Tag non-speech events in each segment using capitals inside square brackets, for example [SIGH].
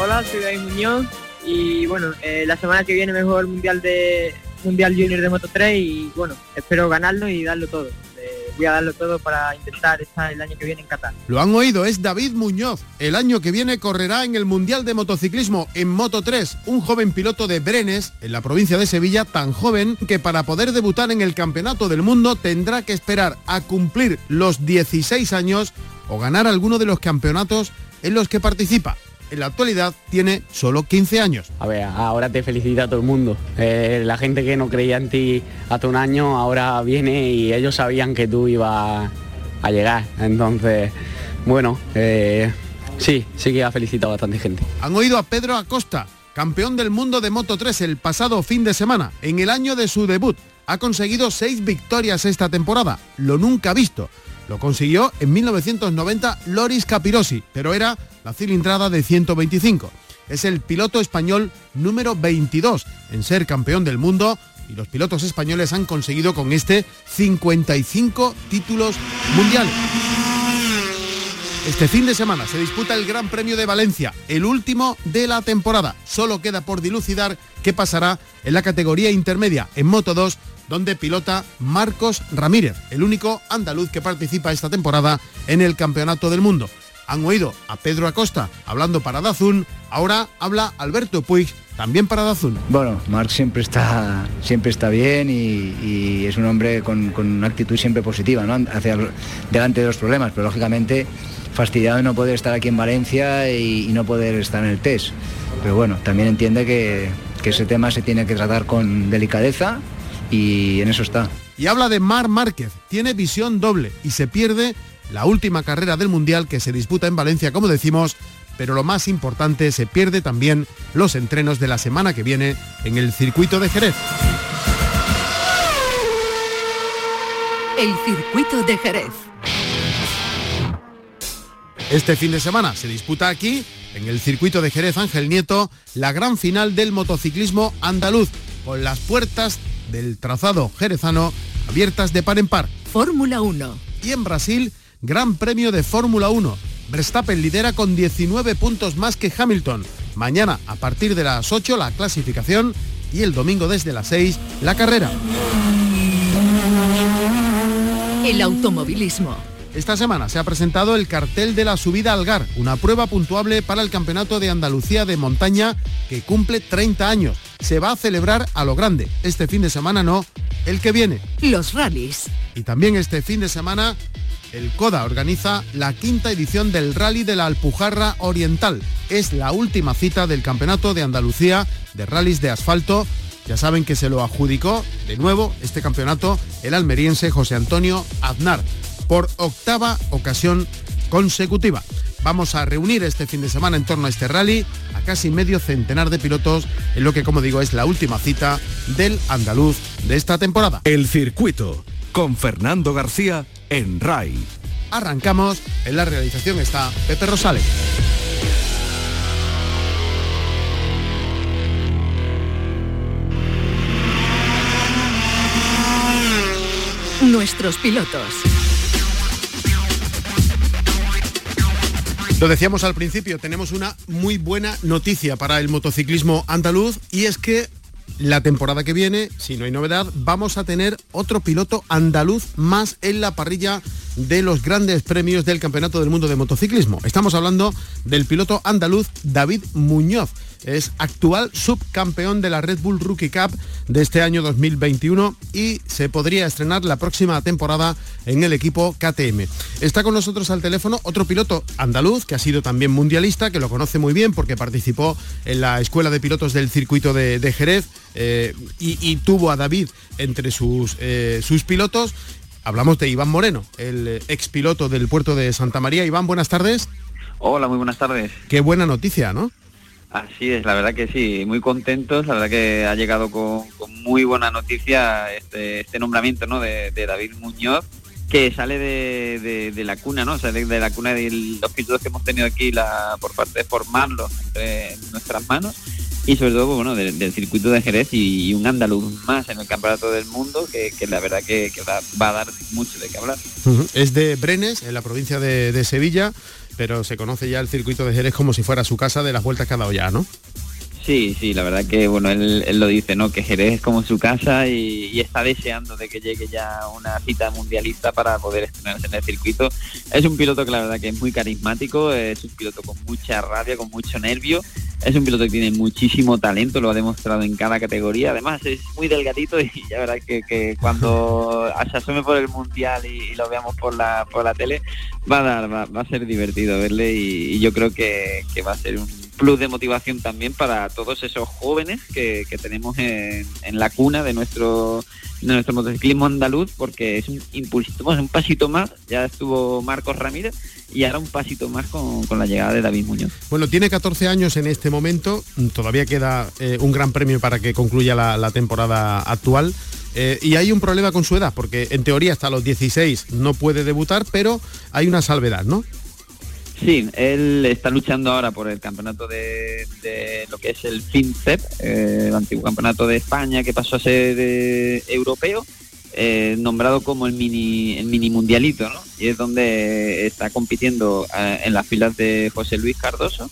Hola, soy David Muñoz y bueno, eh, la semana que viene me juego el Mundial de Mundial Junior de Moto 3 y bueno, espero ganarlo y darlo todo. Eh, voy a darlo todo para intentar estar el año que viene en Qatar. Lo han oído, es David Muñoz. El año que viene correrá en el Mundial de Motociclismo en Moto 3, un joven piloto de Brenes, en la provincia de Sevilla, tan joven que para poder debutar en el Campeonato del Mundo tendrá que esperar a cumplir los 16 años o ganar alguno de los campeonatos en los que participa en la actualidad tiene solo 15 años. A ver, ahora te felicita a todo el mundo. Eh, la gente que no creía en ti hace un año ahora viene y ellos sabían que tú ibas a llegar. Entonces, bueno, eh, sí, sí que ha felicitado a bastante gente. Han oído a Pedro Acosta, campeón del mundo de Moto 3 el pasado fin de semana, en el año de su debut. Ha conseguido seis victorias esta temporada, lo nunca visto. Lo consiguió en 1990 Loris Capirosi, pero era la cilindrada de 125. Es el piloto español número 22 en ser campeón del mundo y los pilotos españoles han conseguido con este 55 títulos mundiales. Este fin de semana se disputa el Gran Premio de Valencia, el último de la temporada. Solo queda por dilucidar qué pasará en la categoría intermedia en Moto 2, donde pilota Marcos Ramírez, el único andaluz que participa esta temporada en el Campeonato del Mundo. Han oído a Pedro Acosta hablando para Dazun, ahora habla Alberto Puig también para Dazun. Bueno, Marc siempre está, siempre está bien y, es un hombre con, una actitud siempre positiva, ¿no? Hacia delante de los problemas, pero lógicamente fastidiado de no poder estar aquí en Valencia y, no poder estar en el test. Pero bueno, también entiende que, que ese tema se tiene que tratar con delicadeza y en eso está. Y habla de Mar Márquez, tiene visión doble y se pierde la última carrera del Mundial que se disputa en Valencia, como decimos, pero lo más importante, se pierde también los entrenos de la semana que viene en el circuito de Jerez. El circuito de Jerez. Este fin de semana se disputa aquí, en el circuito de Jerez Ángel Nieto, la gran final del motociclismo andaluz, con las puertas del trazado jerezano abiertas de par en par. Fórmula 1. Y en Brasil, Gran Premio de Fórmula 1. Verstappen lidera con 19 puntos más que Hamilton. Mañana, a partir de las 8, la clasificación y el domingo desde las 6, la carrera. El automovilismo. Esta semana se ha presentado el cartel de la subida al Gar, una prueba puntuable para el Campeonato de Andalucía de Montaña que cumple 30 años. Se va a celebrar a lo grande. Este fin de semana no, el que viene. Los rallies. Y también este fin de semana el CODA organiza la quinta edición del Rally de la Alpujarra Oriental. Es la última cita del Campeonato de Andalucía de rallies de asfalto. Ya saben que se lo adjudicó de nuevo este campeonato el almeriense José Antonio Aznar por octava ocasión consecutiva. Vamos a reunir este fin de semana en torno a este rally a casi medio centenar de pilotos en lo que como digo es la última cita del andaluz de esta temporada. El circuito con Fernando García en RAI. Arrancamos, en la realización está Pepe Rosales. Nuestros pilotos. Lo decíamos al principio, tenemos una muy buena noticia para el motociclismo andaluz y es que la temporada que viene, si no hay novedad, vamos a tener otro piloto andaluz más en la parrilla de los grandes premios del Campeonato del Mundo de Motociclismo. Estamos hablando del piloto andaluz David Muñoz. Es actual subcampeón de la Red Bull Rookie Cup de este año 2021 y se podría estrenar la próxima temporada en el equipo KTM. Está con nosotros al teléfono otro piloto andaluz que ha sido también mundialista, que lo conoce muy bien porque participó en la Escuela de Pilotos del Circuito de, Jerez eh, y, tuvo a David entre sus, eh, sus pilotos Hablamos de Iván Moreno, el eh, expiloto del puerto de Santa María. Iván, buenas tardes. Hola, muy buenas tardes. Qué buena noticia, ¿no? Así es, la verdad que sí, muy contentos, la verdad que ha llegado con, muy buena noticia este, este nombramiento ¿no? de, David Muñoz, que sale de, la cuna, ¿no? Sale de la cuna de los pilotos que hemos tenido aquí la, por parte de formarlos entre nuestras manos y sobre todo bueno del, circuito de Jerez y, un andaluz más en el campeonato del mundo que, la verdad que, va, a dar mucho de qué hablar. Es de Brenes, en la provincia de Sevilla pero se conoce ya el circuito de Jerez como si fuera su casa de las vueltas que ha dado ya, ¿no? Sí, sí, la verdad que bueno, él, lo dice, ¿no? Que Jerez es como su casa y, está deseando de que llegue ya una cita mundialista para poder estrenarse en el circuito. Es un piloto que la verdad que es muy carismático, es un piloto con mucha rabia, con mucho nervio, es un piloto que tiene muchísimo talento, lo ha demostrado en cada categoría, además es muy delgadito y [LAUGHS] la verdad que, que cuando [LAUGHS] se asome por el mundial y, lo veamos por la por la tele, va a dar, va, a ser divertido verle y, yo creo que va a ser un plus de motivación también para todos esos jóvenes que, tenemos en, la cuna de nuestro de nuestro motociclismo andaluz porque es un impulsito, un pasito más, ya estuvo Marcos Ramírez y ahora un pasito más con, la llegada de David Muñoz. Bueno, tiene 14 años en este momento, todavía queda eh, un gran premio para que concluya la, temporada actual. Eh, y hay un problema con su edad, porque en teoría hasta los 16 no puede debutar, pero hay una salvedad, ¿no? Sí, él está luchando ahora por el campeonato de, lo que es el FinCEP, eh, el antiguo campeonato de España que pasó a ser eh, europeo, eh, nombrado como el mini, el mini mundialito, ¿no? Y es donde está compitiendo en las filas de José Luis Cardoso,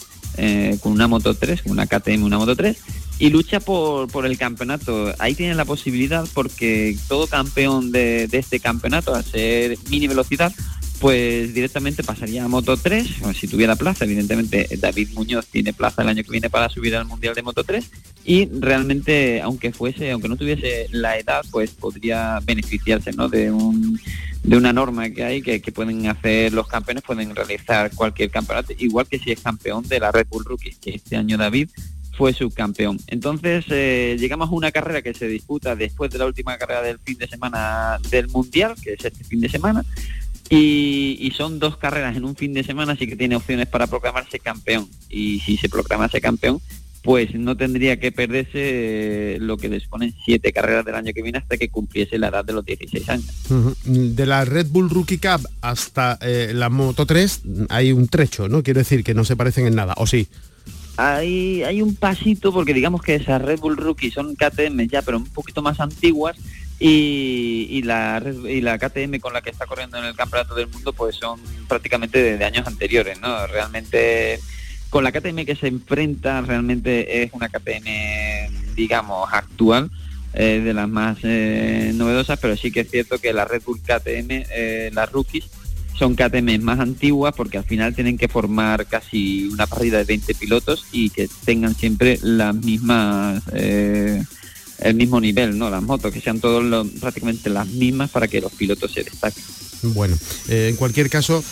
con una Moto 3, con una KTM, una Moto 3, y lucha por, por el campeonato. Ahí tiene la posibilidad porque todo campeón de, de este campeonato, a ser mini velocidad, pues directamente pasaría a Moto 3, si tuviera plaza, evidentemente David Muñoz tiene plaza el año que viene para subir al Mundial de Moto 3 y realmente aunque fuese, aunque no tuviese la edad, pues podría beneficiarse ¿no? de un de una norma que hay que, pueden hacer los campeones, pueden realizar cualquier campeonato, igual que si es campeón de la Red Bull Rookie, que este año David fue subcampeón. Entonces eh, llegamos a una carrera que se disputa después de la última carrera del fin de semana del Mundial, que es este fin de semana, y, son dos carreras en un fin de semana, así que tiene opciones para proclamarse campeón. Y si se proclamase campeón, pues no tendría que perderse lo que les ponen siete carreras del año que viene hasta que cumpliese la edad de los 16 años. De la Red Bull Rookie Cup hasta eh, la Moto 3 hay un trecho, ¿no? Quiero decir que no se parecen en nada, ¿o sí? Hay, hay un pasito porque digamos que esas Red Bull Rookie son KTM ya, pero un poquito más antiguas y, la, y la KTM con la que está corriendo en el Campeonato del Mundo pues son prácticamente de, años anteriores, ¿no? Realmente con la KTM que se enfrenta realmente es una KTM, digamos, actual, eh, de las más eh, novedosas, pero sí que es cierto que la Red Bull KTM, eh, las rookies, son KTM más antiguas porque al final tienen que formar casi una parrilla de 20 pilotos y que tengan siempre las mismas el mismo nivel, ¿no? Las motos, que sean todos prácticamente las mismas para que los pilotos se destaquen. Bueno, eh, en cualquier caso,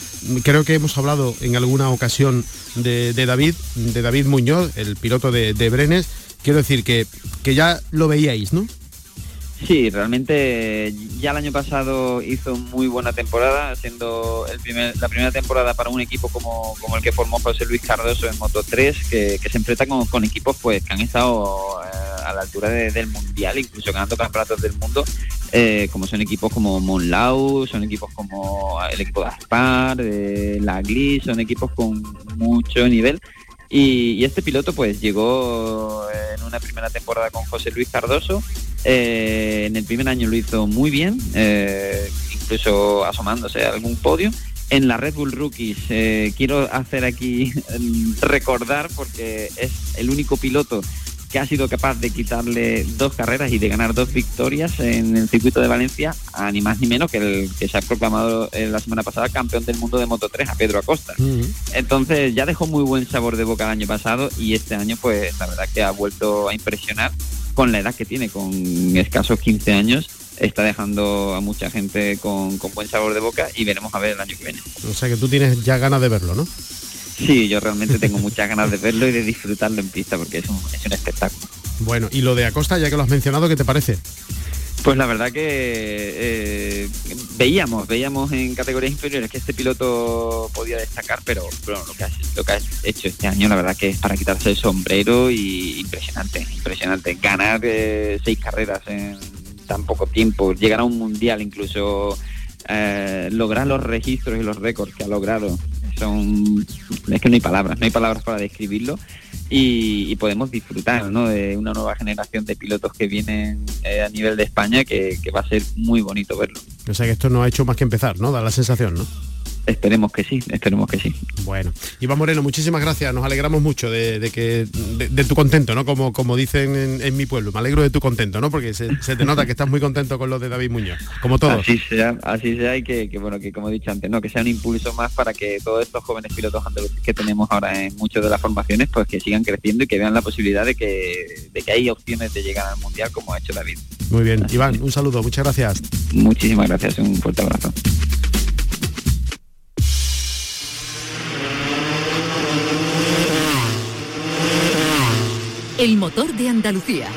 creo que hemos hablado en alguna ocasión de, David, de David Muñoz, el piloto de, Brenes. Quiero decir que, que ya lo veíais, ¿no? Sí, realmente ya el año pasado hizo muy buena temporada, siendo el primer, la primera temporada para un equipo como, como el que formó José Luis Cardoso en Moto 3, que, se enfrenta con, equipos pues que han estado eh, a la altura del mundial, incluso ganando campeonatos del mundo, eh, como son equipos como Monlau, son equipos como el equipo de Aspar, de la Glis, son equipos con mucho nivel. Y, este piloto pues llegó en una primera temporada con José Luis Cardoso. Eh, en el primer año lo hizo muy bien, eh, incluso asomándose a algún podio. En la Red Bull Rookies quiero hacer aquí [LAUGHS] recordar porque es el único piloto que ha sido capaz de quitarle dos carreras y de ganar dos victorias en el circuito de Valencia, a ni más ni menos que el que se ha proclamado eh, la semana pasada campeón del mundo de Moto 3, a Pedro Acosta. Entonces ya dejó muy buen sabor de boca el año pasado y este año pues la verdad que ha vuelto a impresionar con la edad que tiene, con escasos 15 años está dejando a mucha gente con, con, buen sabor de boca y veremos a ver el año que viene. O sea que tú tienes ya ganas de verlo, ¿no? Sí, yo realmente tengo muchas ganas de verlo y de disfrutarlo en pista porque es un, es un espectáculo. Bueno, y lo de Acosta, ya que lo has mencionado, ¿qué te parece? Pues la verdad que eh, veíamos, veíamos en categorías inferiores que este piloto podía destacar, pero, lo, que ha, lo que ha hecho este año la verdad que es para quitarse el sombrero y impresionante, impresionante. Ganar eh, seis carreras en tan poco tiempo, llegar a un mundial incluso, eh, lograr los registros y los récords que ha logrado son es que no hay palabras, no hay palabras para describirlo y, podemos disfrutar de una nueva generación de pilotos que vienen eh, a nivel de España que, que, va a ser muy bonito verlo. O sea que esto no ha hecho más que empezar, ¿no? Da la sensación, ¿no? Esperemos que sí, esperemos que sí. Bueno, Iván Moreno, muchísimas gracias. Nos alegramos mucho de, que de, tu contento, ¿no? Como, como dicen en, mi pueblo. Me alegro de tu contento, ¿no? Porque se, te nota que estás muy contento con lo de David Muñoz, como todos. Así sea, así sea y que, bueno, que como he dicho antes, ¿no? Que sea un impulso más para que todos estos jóvenes pilotos andaluces que tenemos ahora en muchas de las formaciones, pues que sigan creciendo y que vean la posibilidad de que, de que hay opciones de llegar al mundial como ha hecho David. Muy bien, Iván, un saludo, muchas gracias. Muchísimas gracias, un fuerte abrazo. El motor de Andalucía.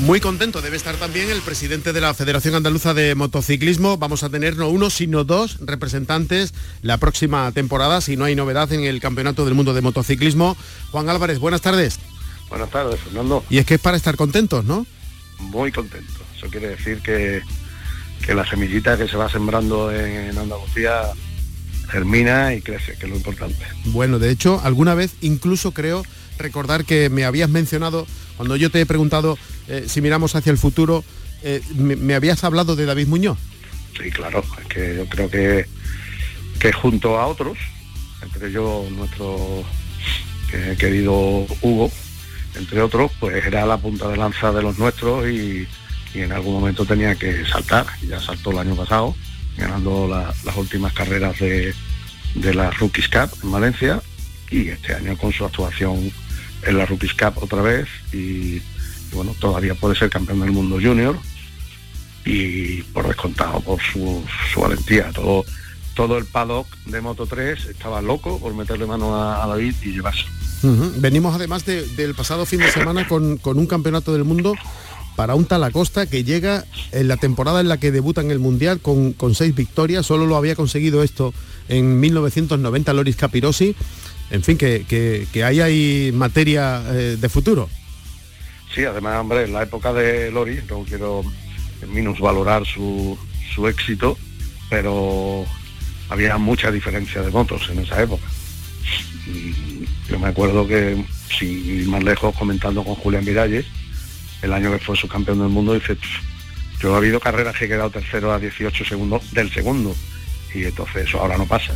Muy contento debe estar también el presidente de la Federación Andaluza de Motociclismo. Vamos a tener no uno, sino dos representantes la próxima temporada, si no hay novedad en el Campeonato del Mundo de Motociclismo. Juan Álvarez, buenas tardes. Buenas tardes, Fernando. Y es que es para estar contentos, ¿no? Muy contentos. Eso quiere decir que, que la semillita que se va sembrando en Andalucía termina y crece, que es lo importante. Bueno, de hecho, alguna vez incluso creo recordar que me habías mencionado, cuando yo te he preguntado eh, si miramos hacia el futuro, eh, me, habías hablado de David Muñoz. Sí, claro, es que yo creo que, que junto a otros, entre yo, nuestro querido Hugo, entre otros, pues era la punta de lanza de los nuestros y, y en algún momento tenía que saltar, ya saltó el año pasado ganando las últimas carreras de, de la Rookies Cup en Valencia y este año con su actuación en la Rookies Cup otra vez y, bueno, todavía puede ser campeón del mundo junior y por descontado por su, valentía. Todo, todo el paddock de Moto 3 estaba loco por meterle mano a, David y llevarse. Venimos además del pasado fin de semana con, con un campeonato del mundo para un Talacosta que llega en la temporada en la que debuta en el Mundial con, seis victorias, solo lo había conseguido esto en 1990 Loris Capirosi, en fin, que, ahí hay materia eh, de futuro. Sí, además, hombre, en la época de Loris, no quiero minusvalorar su, su éxito, pero había mucha diferencia de motos en esa época. yo me acuerdo que, si más lejos, comentando con Julián Miralles, el año que fue su campeón del mundo, dice, yo ha habido carreras que he quedado tercero a 18 segundos del segundo. Y entonces eso ahora no pasa.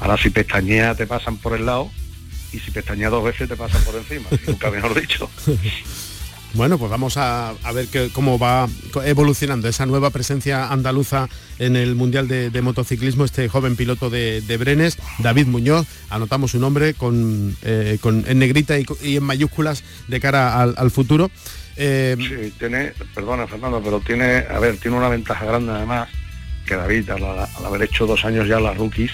ahora, si pestañea te pasan por el lado y si pestañea dos veces te pasan por encima. [LAUGHS] nunca mejor dicho. [LAUGHS] Bueno, pues vamos a, ver cómo va evolucionando esa nueva presencia andaluza en el Mundial de, Motociclismo, este joven piloto de, Brenes, David Muñoz, anotamos su nombre con, eh, en negrita y, en mayúsculas de cara al, futuro. Eh, sí, tiene, perdona Fernando, pero tiene, a ver, tiene una ventaja grande además, que David, al haber hecho dos años ya las rookies,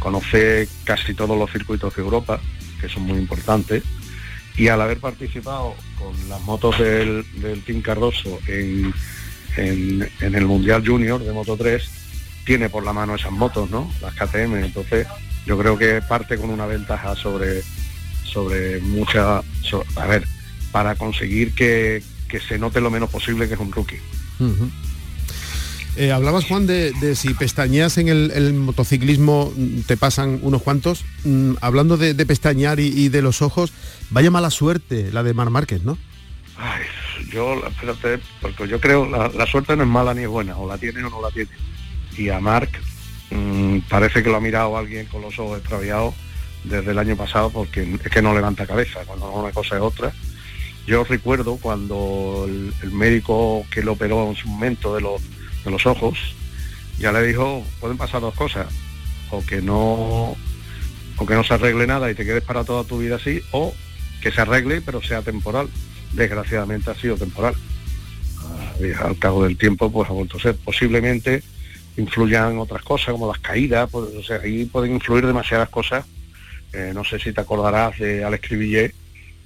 conoce casi todos los circuitos de Europa, que son muy importantes y al haber participado con las motos del, del Team Cardoso en, el Mundial Junior de Moto 3, tiene por la mano esas motos, ¿no? Las KTM. Entonces, yo creo que parte con una ventaja sobre, sobre mucha. a ver, para conseguir que, se note lo menos posible que es un rookie. Eh, hablabas, Juan, de, si pestañeas en el, motociclismo te pasan unos cuantos. Mm, hablando de, pestañear y, de los ojos, vaya mala suerte la de Mar Márquez, ¿no? Ay, yo, espérate, porque yo creo la, la suerte no es mala ni es buena, o la tiene o no la tiene. Y a Marc mm, parece que lo ha mirado alguien con los ojos extraviados desde el año pasado porque es que no levanta cabeza, cuando una cosa es otra. Yo recuerdo cuando el médico que lo operó en su momento de los de los ojos, ya le dijo, pueden pasar dos cosas, o que no o que no se arregle nada y te quedes para toda tu vida así, o que se arregle pero sea temporal. Desgraciadamente ha sido temporal. Al cabo del tiempo pues ha vuelto a ser. Posiblemente influyan otras cosas como las caídas, pues, ahí pueden influir demasiadas cosas. Eh, no sé si te acordarás de Alex Cribillet,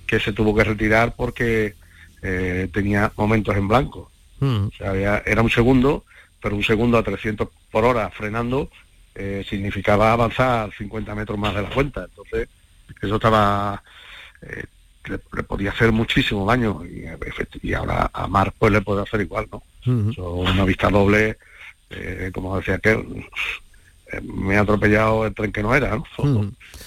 que se tuvo que retirar porque eh, tenía momentos en blanco. Mm. O sea, había- era un segundo, pero un segundo a 300 por hora frenando eh, significaba avanzar 50 metros más de la cuenta. Entonces, eso estaba... eh, le, le podía hacer muchísimo daño y, ahora a Marc pues le puede hacer igual, ¿no? Eso, una vista doble, eh, como decía aquel, eh, me ha atropellado el tren que no era, ¿no?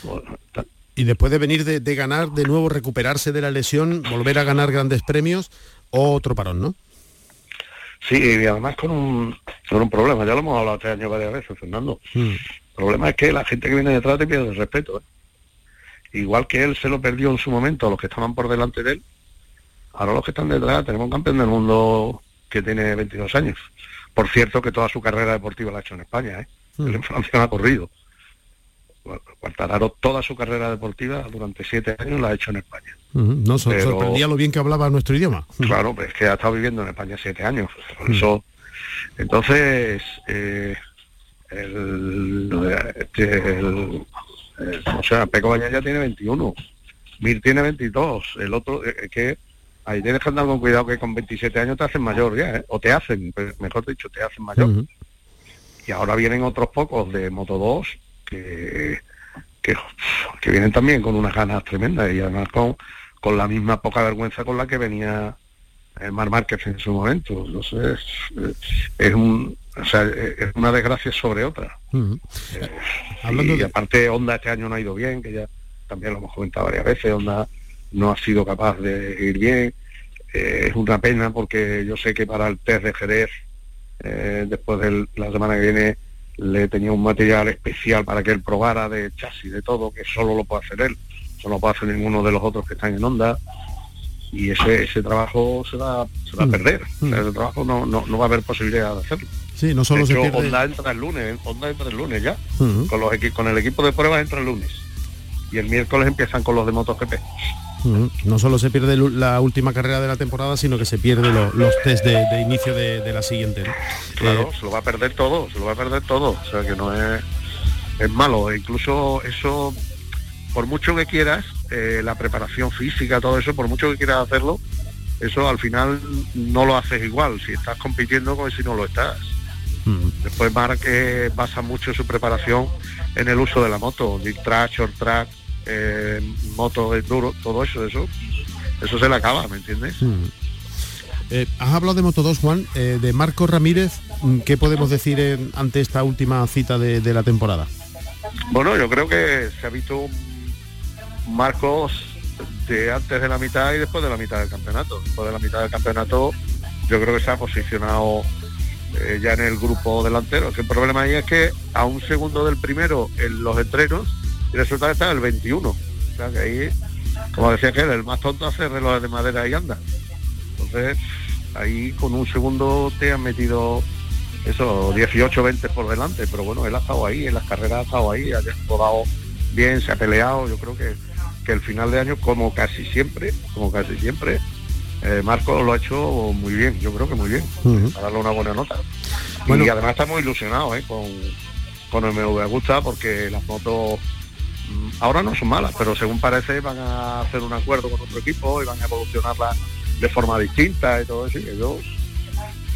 Bueno, ta- Y después de venir de, de ganar, de nuevo recuperarse de la lesión, volver a ganar grandes premios, otro parón, ¿no? Sí, y además con un, con un problema, ya lo hemos hablado este año varias veces, Fernando. Mm. El problema es que la gente que viene detrás te pierde el respeto. ¿eh? Igual que él se lo perdió en su momento, los que estaban por delante de él, ahora los que están detrás, tenemos un campeón del mundo que tiene 22 años. Por cierto, que toda su carrera deportiva la ha hecho en España, ¿eh? Él en Francia no ha corrido. Quartararo toda su carrera deportiva durante siete años la ha hecho en España. No, Pero- sorprendía lo bien que hablaba nuestro idioma. [LAUGHS] Claro, pues es que ha estado viviendo en España siete años. Por eso, entonces, eh, el, este, el- el- o sea, Peco Baña ya tiene 21, Mir tiene 22, el otro, eh, es que ahí tienes que andar con cuidado que con 27 años te hacen mayor ya, ¿eh? o te hacen, mejor dicho, te hacen mayor. Y ahora vienen otros pocos de Moto 2 que, que, que vienen también con unas ganas tremendas y además con, con la misma poca vergüenza con la que venía el Mar Márquez en su momento. Entonces, eh, es, un, o sea, eh, es una desgracia sobre otra. Hablando y de- aparte Honda este año no ha ido bien, que ya también lo hemos comentado varias veces, Honda no ha sido capaz de ir bien. Eh, es una pena porque yo sé que para el test de Jerez, eh, después de la semana que viene, le tenía un material especial para que él probara de chasis, de todo, que solo lo puede hacer él, solo lo puede hacer ninguno de los otros que están en Honda. Y ese, ese trabajo se va, se va a Mm. perder. O sea, Mm. ese trabajo no, no, no va a haber posibilidad de hacerlo. Sí, no solo de se pierde... Honda entra el lunes, Honda entra el lunes ya. Ujú. Con, los con el equipo de pruebas entra el lunes. Y el miércoles empiezan con los de MotoGP. No solo se pierde la última carrera de la temporada, sino que se pierde lo- los test de, de inicio de, de la siguiente. ¿no? Claro, Eh, se lo va a perder todo, se lo va a perder todo. O sea que no es, es malo. E incluso eso, por mucho que quieras, eh, la preparación física, todo eso, por mucho que quieras hacerlo, eso al final no lo haces igual si estás compitiendo como si no lo estás. Después Marc eh, basa mucho su preparación en el uso de la moto, dirt track, short track, eh, moto duro, todo eso, eso, eso se le acaba, ¿me entiendes? Mm. Eh, has hablado de Moto 2, Juan, eh, de Marco Ramírez. mm, ¿Qué podemos decir en- ante esta última cita de, de la temporada? Bueno, yo creo que se ha visto un Marcos de antes de la mitad y después de la mitad del campeonato. Después de la mitad del campeonato, yo creo que se ha posicionado eh, ya en el grupo delantero. El problema ahí es que a un segundo del primero en los entrenos y resulta que está el 21. O sea que ahí, como decía aquel, el más tonto hace relojes de madera y anda. Entonces, ahí con un segundo te han metido eso, 18, 20 por delante, pero bueno, él ha estado ahí, en las carreras ha estado ahí, ha rodado bien, se ha peleado, yo creo que, que el final de año, como casi siempre, como casi siempre, eh, Marco lo ha hecho muy bien, yo creo que muy bien, para darle una buena nota. Bueno. Y además estamos ilusionados ¿eh? con, con el MV Agusta porque las motos ahora no son malas, pero según parece van a hacer un acuerdo con otro equipo y van a evolucionarla de forma distinta y todo eso. Y ellos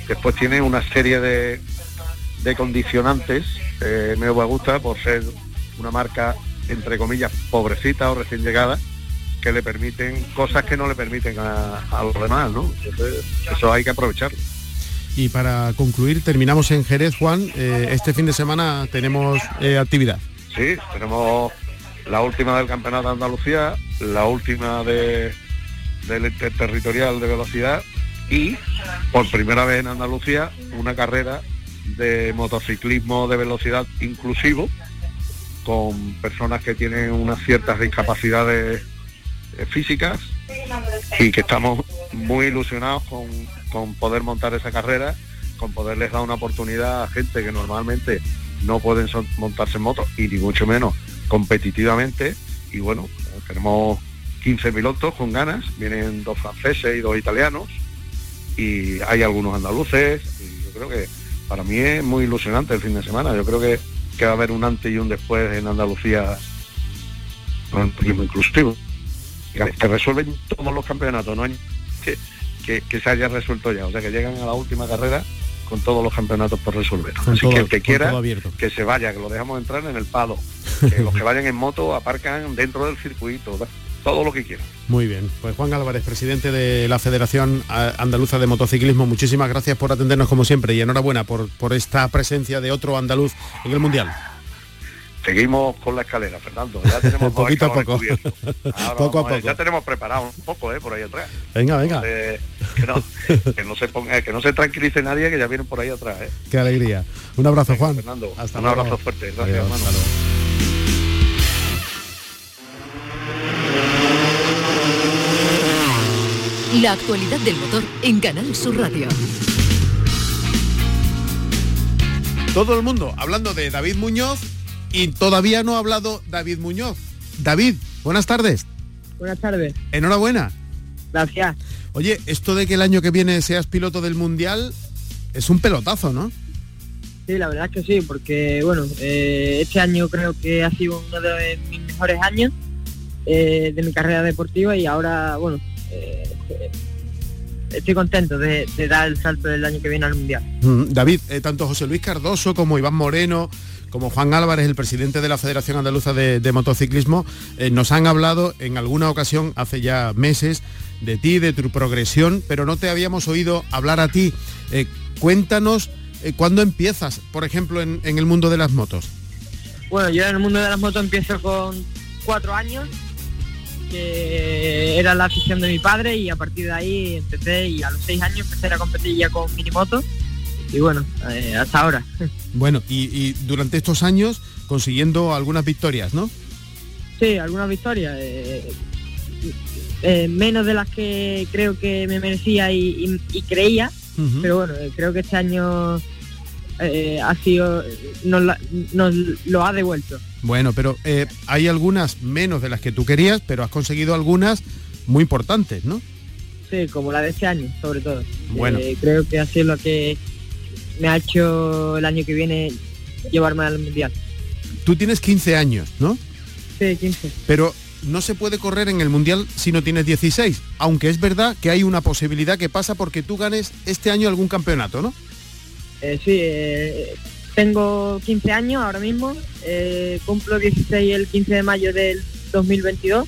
después tiene una serie de, de condicionantes, eh, MV Agusta, por ser una marca entre comillas pobrecita o recién llegada, que le permiten cosas que no le permiten a, a los demás, ¿no? Entonces, eso hay que aprovecharlo. Y para concluir, terminamos en Jerez, Juan. Eh, este fin de semana tenemos eh, actividad. Sí, tenemos la última del Campeonato de Andalucía, la última de, del interterritorial de velocidad y por primera vez en Andalucía una carrera de motociclismo de velocidad inclusivo con personas que tienen unas ciertas discapacidades eh, físicas y que estamos muy ilusionados con, con poder montar esa carrera, con poderles dar una oportunidad a gente que normalmente no pueden montarse en moto y ni mucho menos competitivamente. Y bueno, tenemos 15 pilotos con ganas, vienen dos franceses y dos italianos y hay algunos andaluces y yo creo que para mí es muy ilusionante el fin de semana. Yo creo que, que va a haber un antes y un después en Andalucía con turismo inclusivo. que resuelven todos los campeonatos, no hay que, que se haya resuelto ya, o sea que llegan a la última carrera con todos los campeonatos por resolver. Con Así todo- que el que quiera, que se vaya, que lo dejamos entrar en el palo. [LAUGHS] Que los que vayan en moto aparcan dentro del circuito, todo lo que quieran. Muy bien, pues Juan Álvarez, presidente de la Federación eh, Andaluza de Motociclismo, muchísimas gracias por atendernos como siempre y enhorabuena por, por esta presencia de otro andaluz en el Mundial. Seguimos con la escalera, Fernando. Ya tenemos [LAUGHS] Poquito a poco. Ahora Poco a poco. Ya tenemos preparado un poco, ¿eh? Por ahí atrás. Venga, venga, Eh, que, no, [LAUGHS] que no se ponga, que no se tranquilice nadie, que ya vienen por ahí atrás, ¿eh? qué alegría. Un abrazo, Juan. Fernando, Hasta un luego. abrazo fuerte. Gracias, Adiós, hermano. hasta luego. La actualidad del motor en Canal Sur Radio. Todo el mundo hablando de David Muñoz y todavía no ha hablado David Muñoz. David, buenas tardes. Buenas tardes. Enhorabuena. Gracias. Oye, esto de que el año que viene seas piloto del Mundial es un pelotazo, ¿no? Sí, la verdad es que sí, porque bueno, eh, este año creo que ha sido uno de mis mejores años eh, de mi carrera deportiva y ahora, bueno, eh, estoy contento de, de dar el salto del año que viene al Mundial. Mm, David, tanto José Luis Cardoso como Iván Moreno, como Juan Álvarez, el presidente de la Federación Andaluza de, Motociclismo, eh, nos han hablado en alguna ocasión, hace ya meses, de ti, de tu progresión, pero no te habíamos oído hablar a ti. Eh, cuéntanos eh, cuándo empiezas, por ejemplo, en, en el mundo de las motos. Bueno, yo en el mundo de las motos empiezo con cuatro años, que era la afición de mi padre y a partir de ahí empecé y a los seis años empecé a competir ya con minimotos y bueno, hasta ahora. [LAUGHS] Bueno, y, y durante estos años consiguiendo algunas victorias, ¿no? Sí, algunas victorias. eh, eh, menos de las que creo que me merecía y, y- y creía, pero bueno, eh, creo que este año eh, ha sido, nos, la- nos lo ha devuelto. Bueno, pero eh, hay algunas menos de las que tú querías, pero has conseguido algunas muy importantes, ¿no? Sí, como la de este año, sobre todo. Bueno. Eh, creo que ha sido lo que me ha hecho el año que viene llevarme al mundial. Tú tienes 15 años, ¿no? Sí, 15. Pero no se puede correr en el Mundial si no tienes 16, aunque es verdad que hay una posibilidad que pasa porque tú ganes este año algún campeonato, ¿no? Eh, sí, eh, tengo 15 años ahora mismo, eh, cumplo 16 el 15 de mayo del 2022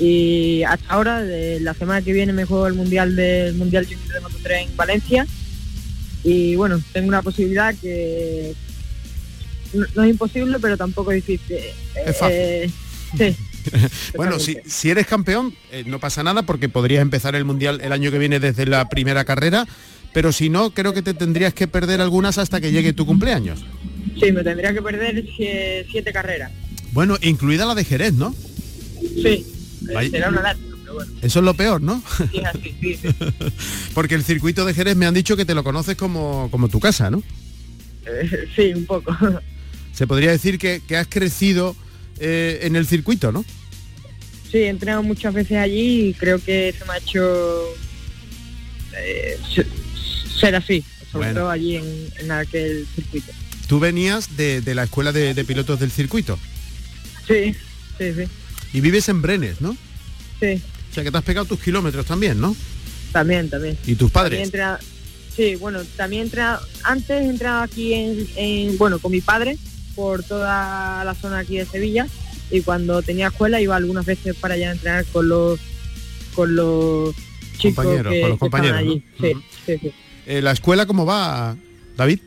y hasta ahora, de la semana que viene me juego el Mundial del Mundial Junior de Moto 3 en Valencia y bueno, tengo una posibilidad que no, no es imposible pero tampoco es difícil. Es fácil. Eh, [LAUGHS] sí, Bueno, si, si eres campeón, eh, no pasa nada porque podrías empezar el Mundial el año que viene desde la primera carrera, pero si no, creo que te tendrías que perder algunas hasta que llegue tu cumpleaños. Sí, me tendría que perder sie- siete carreras. Bueno, incluida la de Jerez, ¿no? Sí, Vaya. será una lástima, pero bueno, Eso es lo peor, ¿no? sí así, sí, sí. [LAUGHS] porque el circuito de Jerez me han dicho que te lo conoces como, como tu casa, ¿no? Eh, sí, un poco. Se podría decir que, que has crecido eh, en el circuito, ¿no? Sí, he entrenado muchas veces allí y creo que se me ha hecho eh, se- ser así, sobre Bueno. todo allí en, en aquel circuito. Tú venías de, de la escuela de, de pilotos del circuito Sí, sí, sí, y vives en Brenes, ¿no? sí, O sea que te has pegado tus kilómetros también, ¿no? también, también. ¿Y tus padres? entrena- sí, bueno, también entra antes entraba aquí en, en- bueno, con mi padre por toda la zona aquí de Sevilla y cuando tenía escuela iba algunas veces para allá a entrenar con los con los chicos Compañeros, que, con los que estaban compañeros, allí. ¿no? Sí, sí, sí. Eh, ¿La escuela cómo va, David?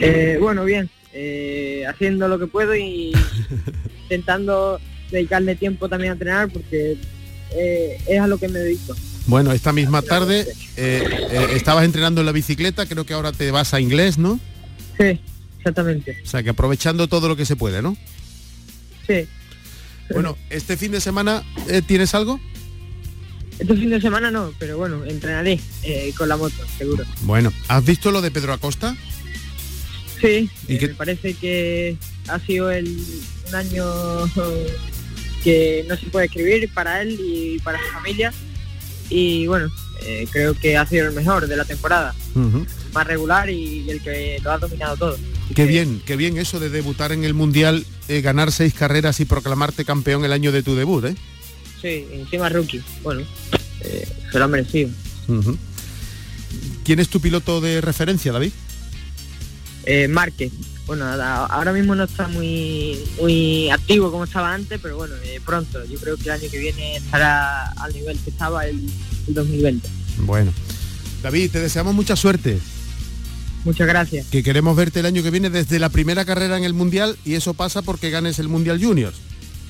Eh, bueno, bien, eh, haciendo lo que puedo y [LAUGHS] intentando dedicarle tiempo también a entrenar porque eh, es a lo que me dedico. Bueno, esta misma tarde eh, eh, estabas entrenando en la bicicleta, creo que ahora te vas a inglés, ¿no? Sí, exactamente. O sea que aprovechando todo lo que se puede, ¿no? Sí. Bueno, este fin de semana eh, tienes algo? Este fin de semana no, pero bueno, entrenaré con la moto, seguro. Bueno, ¿has visto lo de Pedro Acosta? Sí, ¿Y me parece que ha sido el, un año que no se puede escribir para él y para su familia. Y bueno, eh, creo que ha sido el mejor de la temporada, más regular y el que lo ha dominado todo. Así Qué que- bien, qué bien eso de debutar en el Mundial, eh, ganar seis carreras y proclamarte campeón el año de tu debut, ¿eh? sí, encima rookie. Bueno, eh, se lo ha merecido. ¿Quién es tu piloto de referencia, David? Eh, Márquez. Bueno, ahora mismo no está muy muy activo como estaba antes, pero bueno, eh, pronto. Yo creo que el año que viene estará al nivel que estaba el, el 2020. Bueno. David, te deseamos mucha suerte. Muchas gracias. Que queremos verte el año que viene desde la primera carrera en el Mundial y eso pasa porque ganes el Mundial Juniors.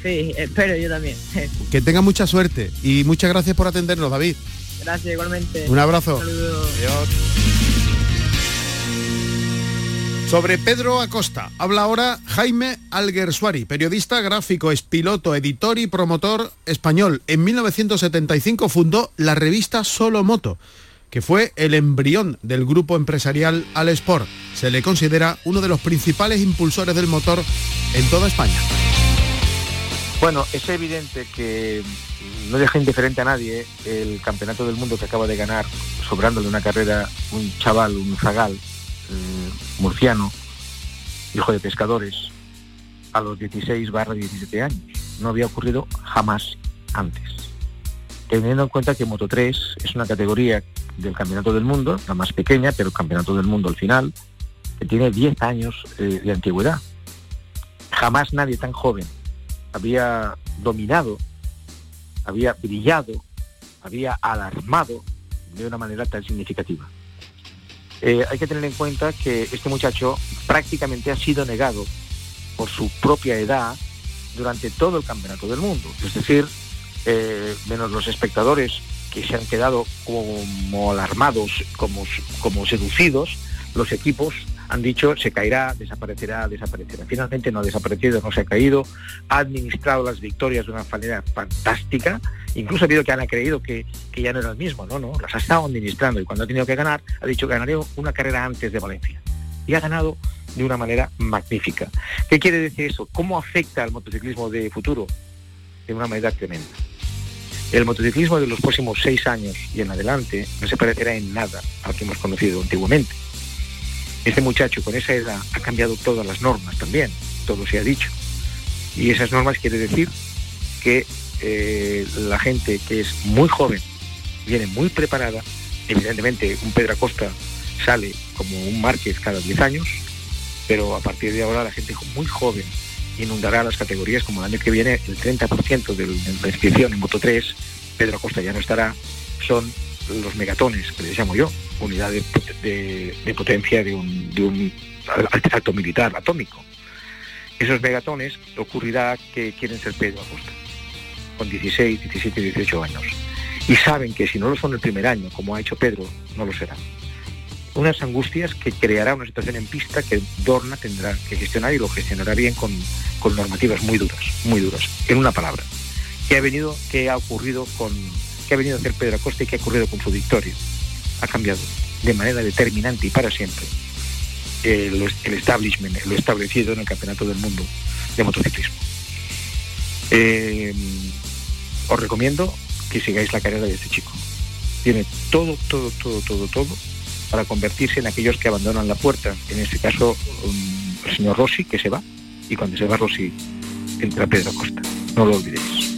Sí, espero yo también. [LAUGHS] Que tenga mucha suerte y muchas gracias por atendernos, David. Gracias igualmente. Un abrazo. saludo. Sobre Pedro Acosta, habla ahora Jaime Alguersuari, periodista gráfico, es piloto, editor y promotor español. En 1975 fundó la revista Solo Moto, que fue el embrión del grupo empresarial Al Sport. Se le considera uno de los principales impulsores del motor en toda España. Bueno, es evidente que no deja indiferente a nadie el campeonato del mundo que acaba de ganar, sobrándole una carrera, un chaval, un zagal, eh, murciano, hijo de pescadores, a los 16 barra 17 años. No había ocurrido jamás antes. Teniendo en cuenta que Moto 3 es una categoría del campeonato del mundo, la más pequeña, pero el campeonato del mundo al final, que tiene 10 años eh, de antigüedad. Jamás nadie tan joven había dominado, había brillado, había alarmado de una manera tan significativa. Eh, hay que tener en cuenta que este muchacho prácticamente ha sido negado por su propia edad durante todo el campeonato del mundo. Es decir, eh, menos los espectadores que se han quedado como alarmados, como, como seducidos, los equipos han dicho se caerá, desaparecerá, desaparecerá. Finalmente no ha desaparecido, no se ha caído, ha administrado las victorias de una manera fantástica, incluso ha habido que han creído que, que ya no era el mismo, no, no, las ha estado administrando y cuando ha tenido que ganar ha dicho ganaré una carrera antes de Valencia. Y ha ganado de una manera magnífica. ¿Qué quiere decir eso? ¿Cómo afecta al motociclismo de futuro? De una manera tremenda. El motociclismo de los próximos seis años y en adelante no se parecerá en nada al que hemos conocido antiguamente. Este muchacho con esa edad ha cambiado todas las normas también, todo se ha dicho. Y esas normas quiere decir que eh, la gente que es muy joven viene muy preparada, evidentemente un Pedro Acosta sale como un Márquez cada 10 años, pero a partir de ahora la gente muy joven inundará las categorías como el año que viene el 30% de la inscripción en Moto 3, Pedro Acosta ya no estará, son los megatones, que les llamo yo, unidades de, potencia de un, de un alto militar atómico. Esos megatones ocurrirá que quieren ser Pedro Acosta, con 16, 17, 18 años. Y saben que si no lo son el primer año, como ha hecho Pedro, no lo serán. Unas angustias que creará una situación en pista que Dorna tendrá que gestionar y lo gestionará bien con, con normativas muy duras, muy duras. En una palabra, ¿qué ha venido, qué ha ocurrido con, ha venido a hacer Pedro Acosta y qué ha ocurrido con su victoria? Ha cambiado de manera determinante y para siempre el, el establishment, lo establecido en el Campeonato del Mundo de Motociclismo. Eh, os recomiendo que sigáis la carrera de este chico. Tiene todo, todo, todo, todo, todo para convertirse en aquellos que abandonan la puerta. En este caso, um, el señor Rossi, que se va, y cuando se va Rossi, entra Pedro Costa. No lo olvidéis.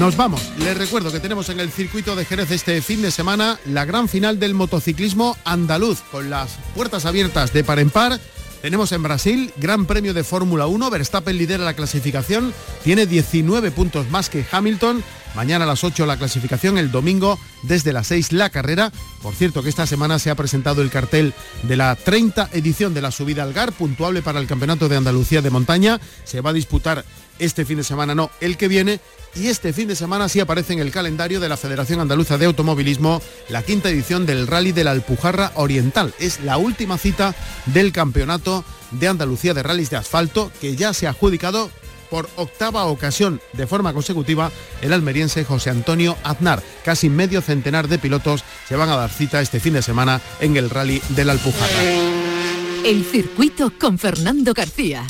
Nos vamos. Les recuerdo que tenemos en el circuito de Jerez este fin de semana la gran final del motociclismo andaluz, con las puertas abiertas de par en par. Tenemos en Brasil Gran Premio de Fórmula 1. Verstappen lidera la clasificación, tiene 19 puntos más que Hamilton. Mañana a las 8 la clasificación, el domingo desde las 6 la carrera. Por cierto que esta semana se ha presentado el cartel de la 30 edición de la subida al GAR, puntuable para el Campeonato de Andalucía de Montaña. Se va a disputar este fin de semana, no, el que viene. Y este fin de semana sí aparece en el calendario de la Federación Andaluza de Automovilismo la quinta edición del Rally de la Alpujarra Oriental. Es la última cita del Campeonato de Andalucía de Rallys de Asfalto que ya se ha adjudicado por octava ocasión de forma consecutiva el almeriense José Antonio Aznar. Casi medio centenar de pilotos se van a dar cita este fin de semana en el Rally de la Alpujarra. El circuito con Fernando García.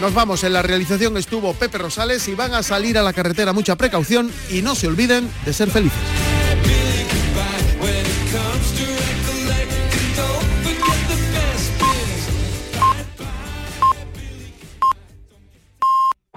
Nos vamos, en la realización estuvo Pepe Rosales y van a salir a la carretera mucha precaución y no se olviden de ser felices.